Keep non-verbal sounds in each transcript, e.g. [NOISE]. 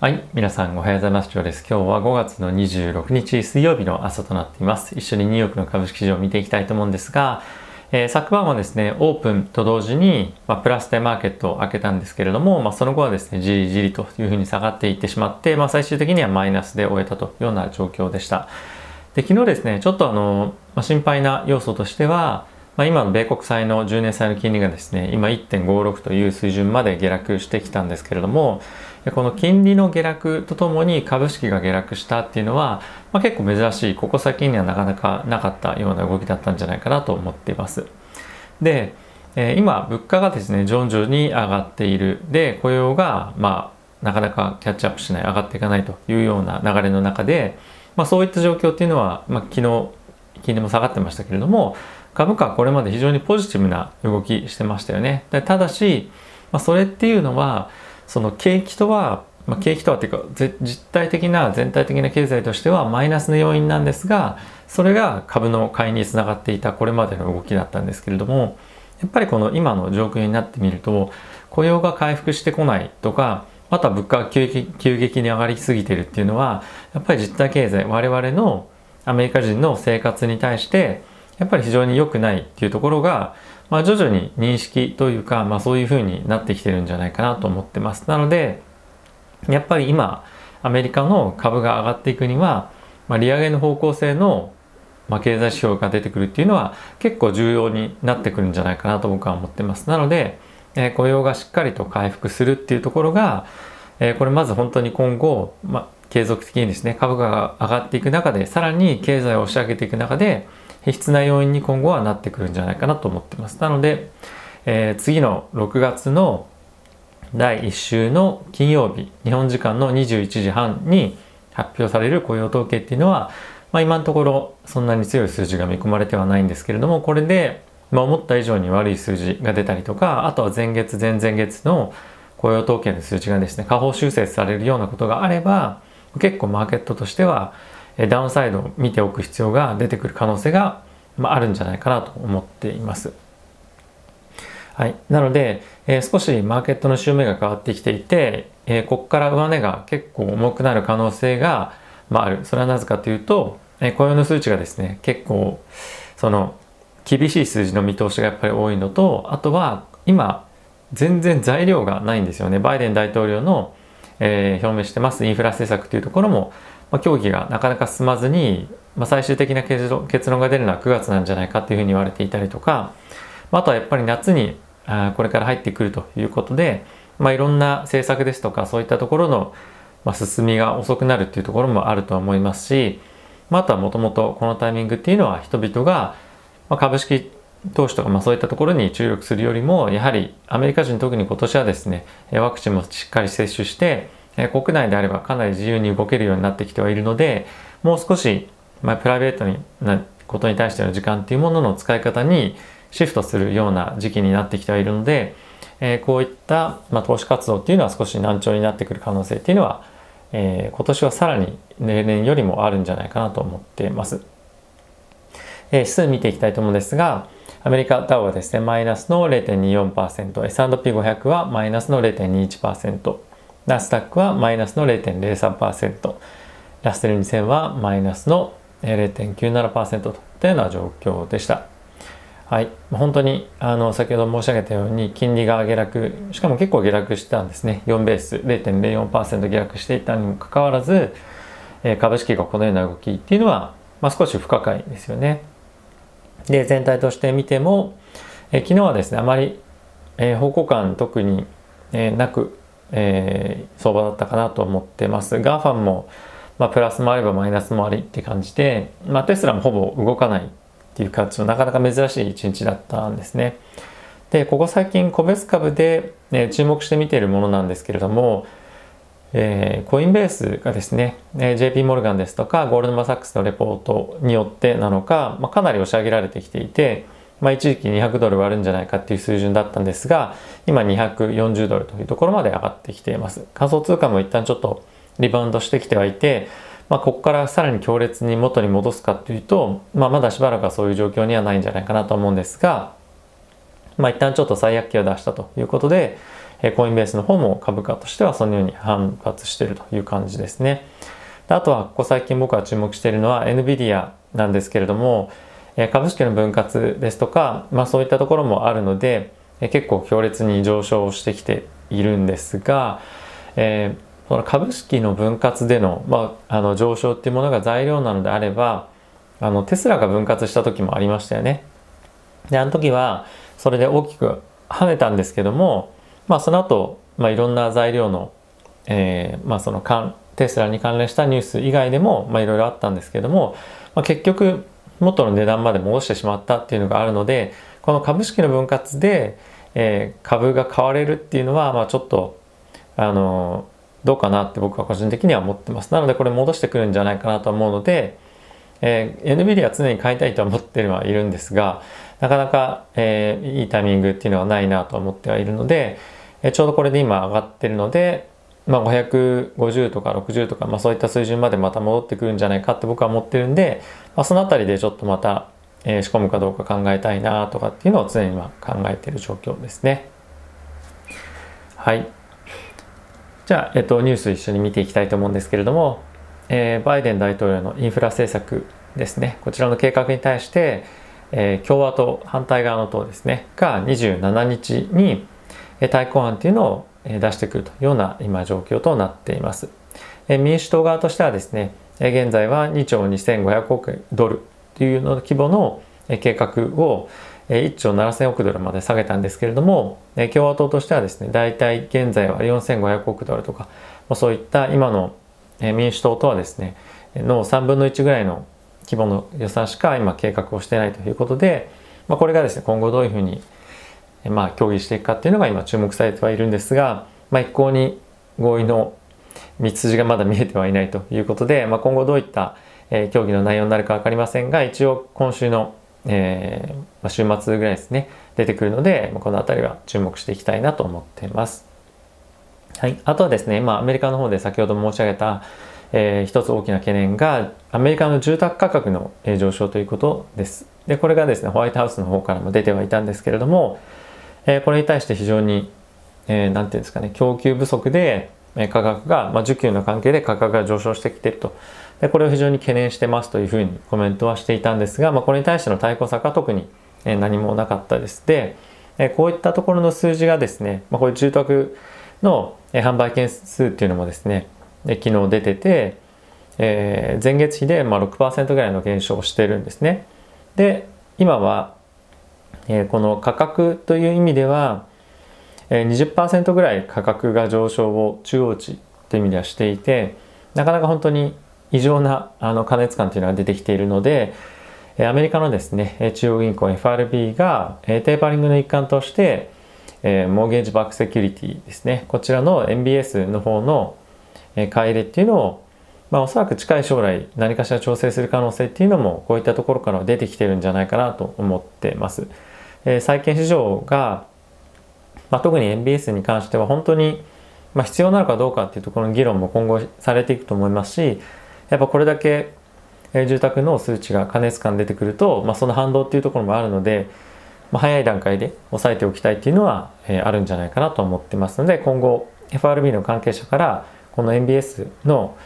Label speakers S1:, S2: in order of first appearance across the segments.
S1: はい。皆さんおはようございます。ジョーです。今日は5月の26日水曜日の朝となっています。一緒にニューヨークの株式市場を見ていきたいと思うんですが、えー、昨晩はですね、オープンと同時に、まあ、プラスでマーケットを開けたんですけれども、まあ、その後はですね、じりじりというふうに下がっていってしまって、まあ、最終的にはマイナスで終えたというような状況でした。で、昨日ですね、ちょっとあの、まあ、心配な要素としては、まあ、今の米国債の10年債の金利がですね、今1.56という水準まで下落してきたんですけれども、この金利の下落とともに株式が下落したっていうのは、まあ、結構珍しい、ここ最近にはなかなかなかったような動きだったんじゃないかなと思っています。で、えー、今、物価がですね、徐々に上がっている。で、雇用が、まあ、なかなかキャッチアップしない、上がっていかないというような流れの中で、まあ、そういった状況っていうのは、まあ、昨日、金利も下がってましたけれども、株価はこれまで非常にポジティブな動きしてましたよね。ただし、まあ、それっていうのはその景気とは、まあ、景気とはっていうか実体的な全体的な経済としてはマイナスの要因なんですがそれが株の買いにつながっていたこれまでの動きだったんですけれどもやっぱりこの今の状況になってみると雇用が回復してこないとかあとは物価が急激急激に上がりすぎてるっていうのはやっぱり実体経済我々のアメリカ人の生活に対してやっぱり非常に良くないっていうところが、まあ、徐々に認識というか、まあ、そういうふうになってきてるんじゃないかなと思ってます。なのでやっぱり今アメリカの株が上がっていくには、まあ、利上げの方向性の、まあ、経済指標が出てくるっていうのは結構重要になってくるんじゃないかなと僕は思ってます。なので、えー、雇用がしっかりと回復するっていうところが、えー、これまず本当に今後、まあ、継続的にですね株価が上がっていく中でさらに経済を押し上げていく中で必須な要因に今後はなってくるんじゃないかなと思ってます。なので、えー、次の6月の第1週の金曜日、日本時間の21時半に発表される雇用統計っていうのは、まあ、今のところそんなに強い数字が見込まれてはないんですけれども、これで、まあ、思った以上に悪い数字が出たりとか、あとは前月、前々月の雇用統計の数字がですね、下方修正されるようなことがあれば、結構マーケットとしては、ダウンサイドを見ておく必要が出てくる可能性が、まあ、あるんじゃないかなと思っています。はい。なので、えー、少しマーケットの週目が変わってきていて、えー、ここから上値が結構重くなる可能性が、まあ、ある。それはなぜかというと、えー、雇用の数値がですね、結構、その、厳しい数字の見通しがやっぱり多いのと、あとは、今、全然材料がないんですよね。バイデン大統領の、えー、表明してます。インフラ政策というところも、まあ、協議がなかなか進まずに、まあ、最終的な結論結論が出るのは9月なんじゃないかというふうに言われていたりとか、まあ、あとはやっぱり夏にあこれから入ってくるということで、まあ、いろんな政策ですとかそういったところの、まあ、進みが遅くなるっていうところもあるとは思いますし、まあ、あとはもともとこのタイミングっていうのは人々が、まあ、株式投資とか、まあ、そういったところに注力するよりもやはりアメリカ人特に今年はですねワクチンもしっかり接種して国内であればかなり自由に動けるようになってきてはいるのでもう少し、まあ、プライベートになことに対しての時間っていうものの使い方にシフトするような時期になってきてはいるので、えー、こういった、まあ、投資活動っていうのは少し難聴になってくる可能性っていうのは、えー、今年はさらに例年よりもあるんじゃないかなと思っています。えー、指数見ていきたいと思うんですが、アメリカダウはですね、マイナスの0.24%、S&P500 はマイナスの0.21%、ナスダックはマイナスの0.03%、ラステル2000はマイナスの0.97%といったような状況でした。はい。本当に、あの、先ほど申し上げたように、金利が下落、しかも結構下落してたんですね。4ベース0.04%下落していたにもかかわらず、え株式がこのような動きっていうのは、まあ、少し不可解ですよね。で、全体として見ても、え昨日はですね、あまり、え方向感特に、えなく、えー、相場だったかなと思ってます。GAFAM も、まあ、プラスもあればマイナスもありって感じで、まあ、テスラもほぼ動かないっていう形のなかなか珍しい一日だったんですね。で、ここ最近個別株で、ね、注目して見ているものなんですけれども、えー、コインベースがですね、えー、JP モルガンですとかゴールドマサックスのレポートによってなのか、まあ、かなり押し上げられてきていて、まあ、一時期200ドル割るんじゃないかっていう水準だったんですが、今240ドルというところまで上がってきています。仮想通貨も一旦ちょっとリバウンドしてきてはいて、まあ、ここからさらに強烈に元に戻すかというと、まあ、まだしばらくはそういう状況にはないんじゃないかなと思うんですが、まあ、一旦ちょっと最悪期を出したということで、えコインベースの方も株価としてはそのように反発しているという感じですね。あとはここ最近僕は注目しているのは NVIDIA なんですけれども、え株式の分割ですとか、まあ、そういったところもあるので、え結構強烈に上昇してきているんですが、えー、この株式の分割での,、まあ、あの上昇っていうものが材料なのであればあのテスラが分割した時もありましたよね。であの時はそれで大きく跳ねたんですけども、まあ、その後、まあいろんな材料の,、えーまあ、そのテスラに関連したニュース以外でも、まあ、いろいろあったんですけども、まあ、結局元の値段まで戻してしまったっていうのがあるのでこの株式の分割で、えー、株が買われるっていうのは、まあ、ちょっとあのどうかなって僕は個人的には思ってます。なのでこれ戻してくるんじゃないかなと思うので、えー、NVIDIA は常に買いたいと思ってはいるんですがなかなか、えー、いいタイミングっていうのはないなと思ってはいるので、え、ちょうどこれで今上がってるのでまあ、550とか60とか、まあ、そういった水準までまた戻ってくるんじゃないかって僕は思ってるんで、まあ、その辺りでちょっとまた、えー、仕込むかどうか考えたいなとかっていうのを常に今考えてる状況ですね。はい。じゃあ、えっと、ニュース一緒に見ていきたいと思うんですけれども、えー、バイデン大統領のインフラ政策ですね、こちらの計画に対して、えー、共和党、反対側の党ですね、が27日に対抗案っていうのを出してくるというような今状況となっています。民主党側としてはですね、現在は2兆2500億ドルというの規模の計画を1兆7000億ドルまで下げたんですけれども、共和党としてはですね、大体現在は4500億ドルとか、そういった今の民主党とはですね、の3分の1ぐらいの規模の予算しか今計画をしてないということで、まあ、これがですね、今後どういうふうにまあ、協議していくかっていうのが今注目されてはいるんですが、まあ、一向に合意の道筋がまだ見えてはいないということで、まあ、今後どういった、えー、協議の内容になるか分かりませんが一応今週の、えーまあ、週末ぐらいですね出てくるので、まあ、この辺りは注目していきたいなと思っています。はい、あとはですね、まあ、アメリカの方で先ほど申し上げた、えー、一つ大きな懸念がアメリカの住宅価格の上昇ということです。でこれがですねホワイトハウスの方からも出てはいたんですけれども、えこれに対して非常に何、えー、て言うんですかね供給不足で価格が、まあ、需給の関係で価格が上昇してきていると。でこれを非常に懸念してますというふうにコメントはしていたんですが、まあ、これに対しての対抗策は特に何もなかったです。でこういったところの数字がですね、まあ、こういう住宅の販売件数っていうのもですね昨日出てて、えー、前月比でまあ6%ぐらいの減少をしてるんですね。で今はえこの価格という意味では、え20%ぐらい価格が上昇を中央値という意味ではしていてなかなか本当に異常なあの過熱感というのが出てきているのでアメリカのですね中央銀行 FRB がテーパリングの一環としてモーゲージバックセキュリティですねこちらの MBS の方の買い入れっていうのをまあ、おそらく近い将来何かしら調整する可能性っていうのもこういったところから出てきてるんじゃないかなと思ってます。え債券市場が、まあ、特に MBS に関しては本当に、まあ、必要なのかどうかっていうところの議論も今後されていくと思いますしやっぱこれだけ住宅の数値が過熱感出てくると、まあ、その反動っていうところもあるので、まあ、早い段階で抑えておきたいっていうのは、えー、あるんじゃないかなと思ってますので今後 FRB の関係者からこの MBS の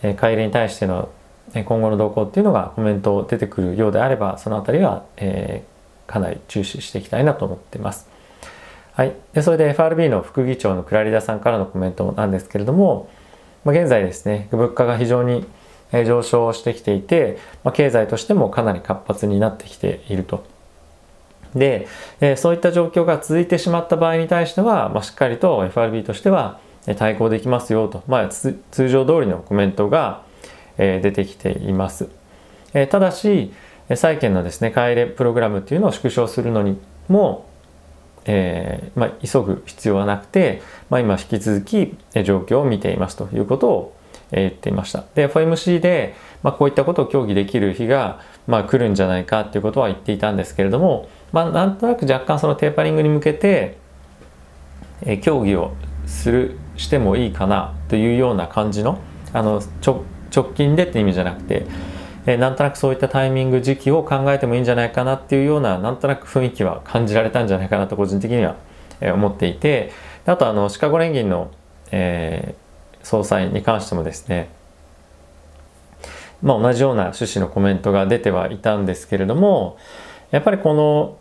S1: 買い入れに対しての今後の動向っていうのがコメント出てくるようであればその辺りは、えー、かなり注視していきたいなと思ってます。はい、でそれで FRB の副議長のクラリダさんからのコメントなんですけれども、まあ、現在ですね物価が非常に上昇してきていて、まあ、経済としてもかなり活発になってきていると。で、えそういった状況が続いてしまった場合に対しては、まあ、しっかりと FRB としては対抗できますよと、まあ、通常通りのコメントがえ出てきています。えただし、債券のですね買い入れプログラムっていうのを縮小するのにも、えーまあ、急ぐ必要はなくて、まあ、今引き続き状況を見ていますということを言っていました。で FOMC で、まあ、こういったことを協議できる日が、まあ、来るんじゃないかっていうことは言っていたんですけれども、まあ、なんとなく若干そのテーパリングに向けて、えー、協議をするしてもいいかなというような感じのあの直近でって意味じゃなくてえなんとなくそういったタイミング時期を考えてもいいんじゃないかなっていうようななんとなく雰囲気は感じられたんじゃないかなと個人的にはえ思っていてあとあのシカゴ連銀の、えー、総裁に関してもですねまあ、同じような趣旨のコメントが出てはいたんですけれどもやっぱりこの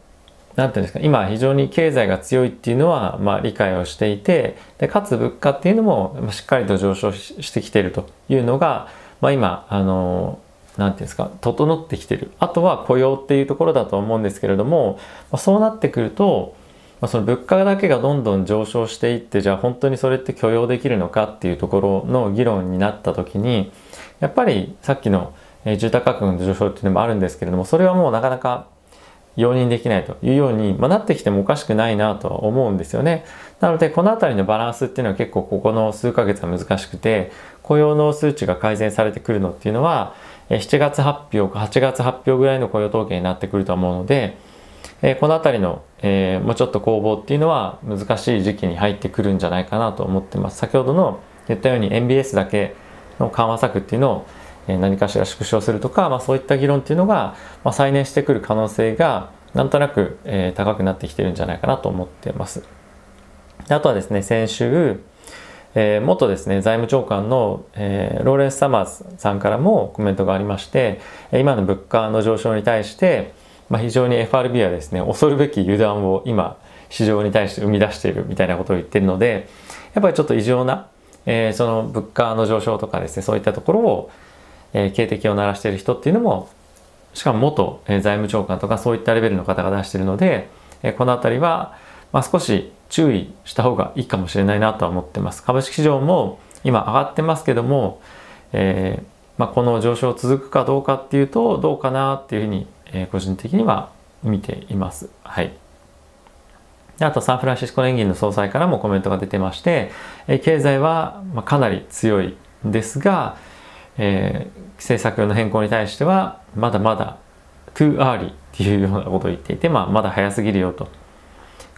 S1: 何て言うんですか今非常に経済が強いっていうのはまあ理解をしていてでかつ物価っていうのもしっかりと上昇してきているというのが、まあ、今あの何て言うんですか整ってきてるあとは雇用っていうところだと思うんですけれども、まあ、そうなってくると、まあ、その物価だけがどんどん上昇していってじゃあ本当にそれって許容できるのかっていうところの議論になった時にやっぱりさっきの住宅価格の上昇っていうのもあるんですけれどもそれはもうなかなか容認できないというように、まあ、なってきてもおかしくないなとは思うんですよね。なのでこの辺りのバランスっていうのは結構ここの数ヶ月は難しくて雇用の数値が改善されてくるのっていうのは7月発表か8月発表ぐらいの雇用統計になってくると思うのでえこの辺りの、えー、もうちょっと攻防っていうのは難しい時期に入ってくるんじゃないかなと思ってます。先ほどの言ったように MBS だけの緩和策っていうのを何かしら縮小するとか、まあ、そういった議論っていうのが、まあ、再燃してくる可能性がなんとなく、えー、高くなってきてるんじゃないかなと思ってます。あとはですね先週、えー、元ですね財務長官の、えー、ローレンス・サマーズさんからもコメントがありまして今の物価の上昇に対して、まあ、非常に FRB はですね恐るべき油断を今市場に対して生み出しているみたいなことを言ってるのでやっぱりちょっと異常な、えー、その物価の上昇とかですねそういったところをえー、警笛を鳴らしている人っていうのもしかも元、えー、財務長官とかそういったレベルの方が出しているので、えー、この辺りは、まあ、少し注意した方がいいかもしれないなとは思ってます。株式市場も今上がってますけども、えーまあ、この上昇続くかどうかっていうとどうかなっていうふうに、えー、個人的には見ています。はい。あとサンフランシスコ連銀の総裁からもコメントが出てまして、え経済はかなり強いですが、えー、政策の変更に対してはまだまだ too early っていうようなことを言っていて、まあ、まだ早すぎるよと。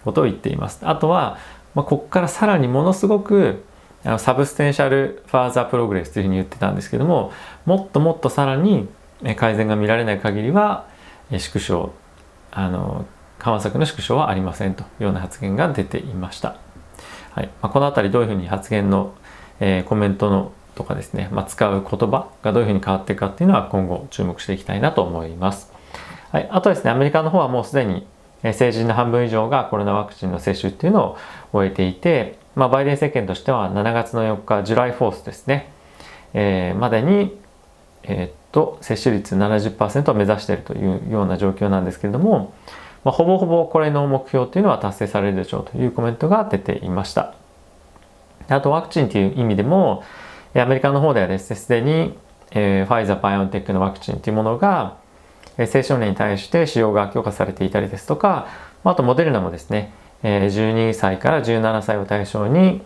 S1: ことを言っています。あとは、まあ、ここからさらにものすごくあのサブステンシャルファーザープログレスというふうに言ってたんですけどももっともっとさらに改善が見られない限りは縮小あの緩和策の縮小はありませんというような発言が出ていました。はいまあ、この辺りどういうふうに発言の、えー、コメントのとかですね、まあ、使う言葉がどういうふうに変わっていくかっていうのは今後注目していきたいなと思います。はい、あとですね、アメリカの方はもうすでに成人の半分以上がコロナワクチンの接種っていうのを終えていて、まあ、バイデン政権としては7月の4日、ジュライフォースですね、えー、までに、えー、っと、接種率70%を目指しているというような状況なんですけれども、まあ、ほぼほぼこれの目標っていうのは達成されるでしょうというコメントが出ていました。あとワクチンという意味でも、アメリカの方ではですね、すでに、えー、ファイザー、バイオンテックのワクチンというものが、青少年に対して使用が強化されていたりですとか、あとモデルナもですね、12歳から17歳を対象に、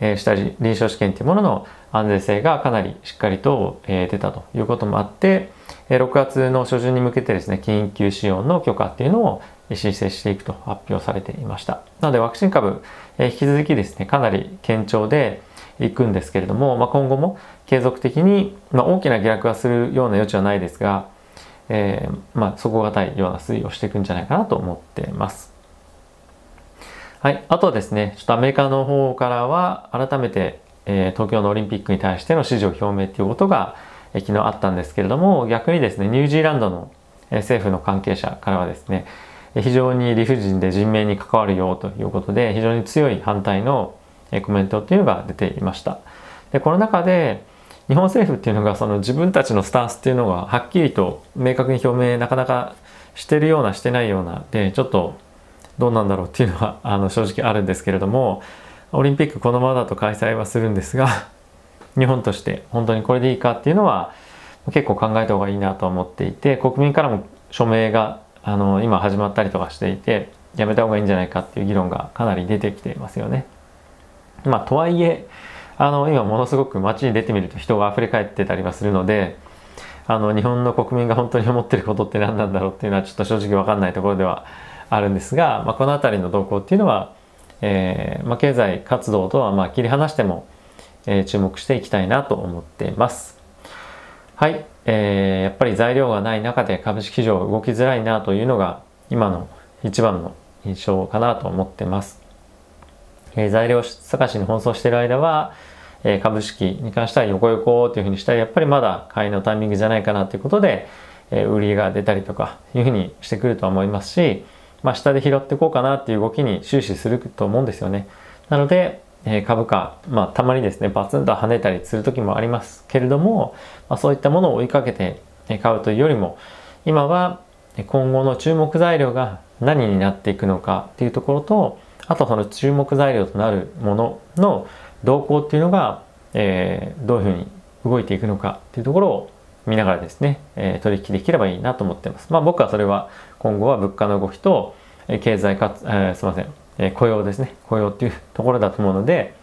S1: え、した臨床試験というものの安全性がかなりしっかりと、出たということもあって、6月の初旬に向けてですね、緊急使用の許可っていうのを申請していくと発表されていました。なのでワクチン株、引き続きですね、かなり堅調で、いくんですけれども、まあ、今後も継続的に、まあ、大きな下落はするような余地はないですが、えー、まあ、底堅いような推移をしていくんじゃないかなと思っています。はい。あとですね、ちょっとアメリカの方からは改めて、えー、東京のオリンピックに対しての支持を表明ということが、えー、昨日あったんですけれども、逆にですね、ニュージーランドの、えー、政府の関係者からはですね、非常に理不尽で人命に関わるよということで、非常に強い反対のコメントっていうのが出ていました。でこの中で日本政府っていうのがその自分たちのスタンスっていうのがはっきりと明確に表明なかなかしてるようなしてないようなでちょっとどうなんだろうっていうのはあの正直あるんですけれども [LAUGHS] オリンピックこのままだと開催はするんですが日本として本当にこれでいいかっていうのは結構考えた方がいいなと思っていて国民からも署名があの今始まったりとかしていてやめた方がいいんじゃないかっていう議論がかなり出てきていますよね。まあとはいえあの今ものすごく街に出てみると人が溢れ返ってたりはするのであの日本の国民が本当に思ってることって何なんだろうっていうのはちょっと正直分かんないところではあるんですが、まあ、この辺りの動向っていうのは、えーまあ、経済活動とはまあ切り離しても、えー、注目していきたいなと思っています。はい、えー、やっぱり材料がない中で株式市場動きづらいなというのが今の一番の印象かなと思ってます。え材料探しに奔走している間は、え株式に関しては横横というふうにしたらやっぱりまだ買いのタイミングじゃないかなということで、え売りが出たりとかいうふうにしてくるとは思いますし、まあ、下で拾っていこうかなっていう動きに終始すると思うんですよね。なので、え株価、まあ、たまにですねバツンと跳ねたりする時もありますけれども、まあ、そういったものを追いかけて買うというよりも今は今後の注目材料が何になっていくのかっていうところとあとその注目材料となるものの動向っていうのが、えー、どういうふうに動いていくのかっていうところを見ながらですね、えー、取引できればいいなと思ってます。まあ僕はそれは今後は物価の動きと、えー、経済かつ、えー、すいません、えー、雇用ですね、雇用っていうところだと思うので、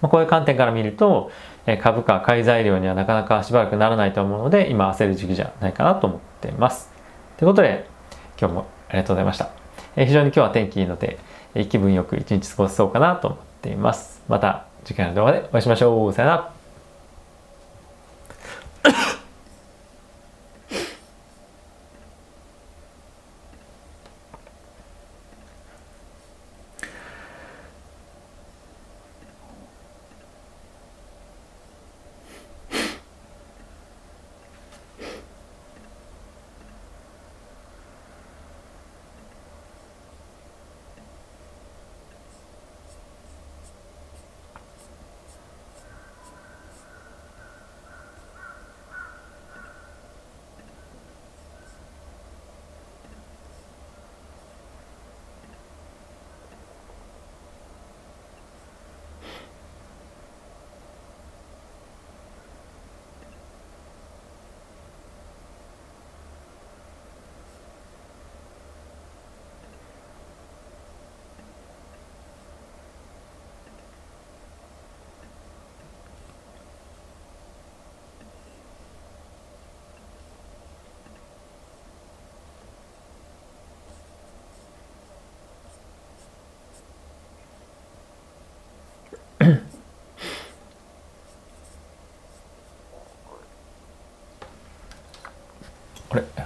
S1: まあ、こういう観点から見ると、えー、株価、買い材料にはなかなかしばらくならないと思うので、今焦る時期じゃないかなと思ってます。ということで、今日もありがとうございました。えー、非常に今日は天気いいので、気分よく一日過ごせそうかなと思っています。また次回の動画でお会いしましょう。さよなら。これ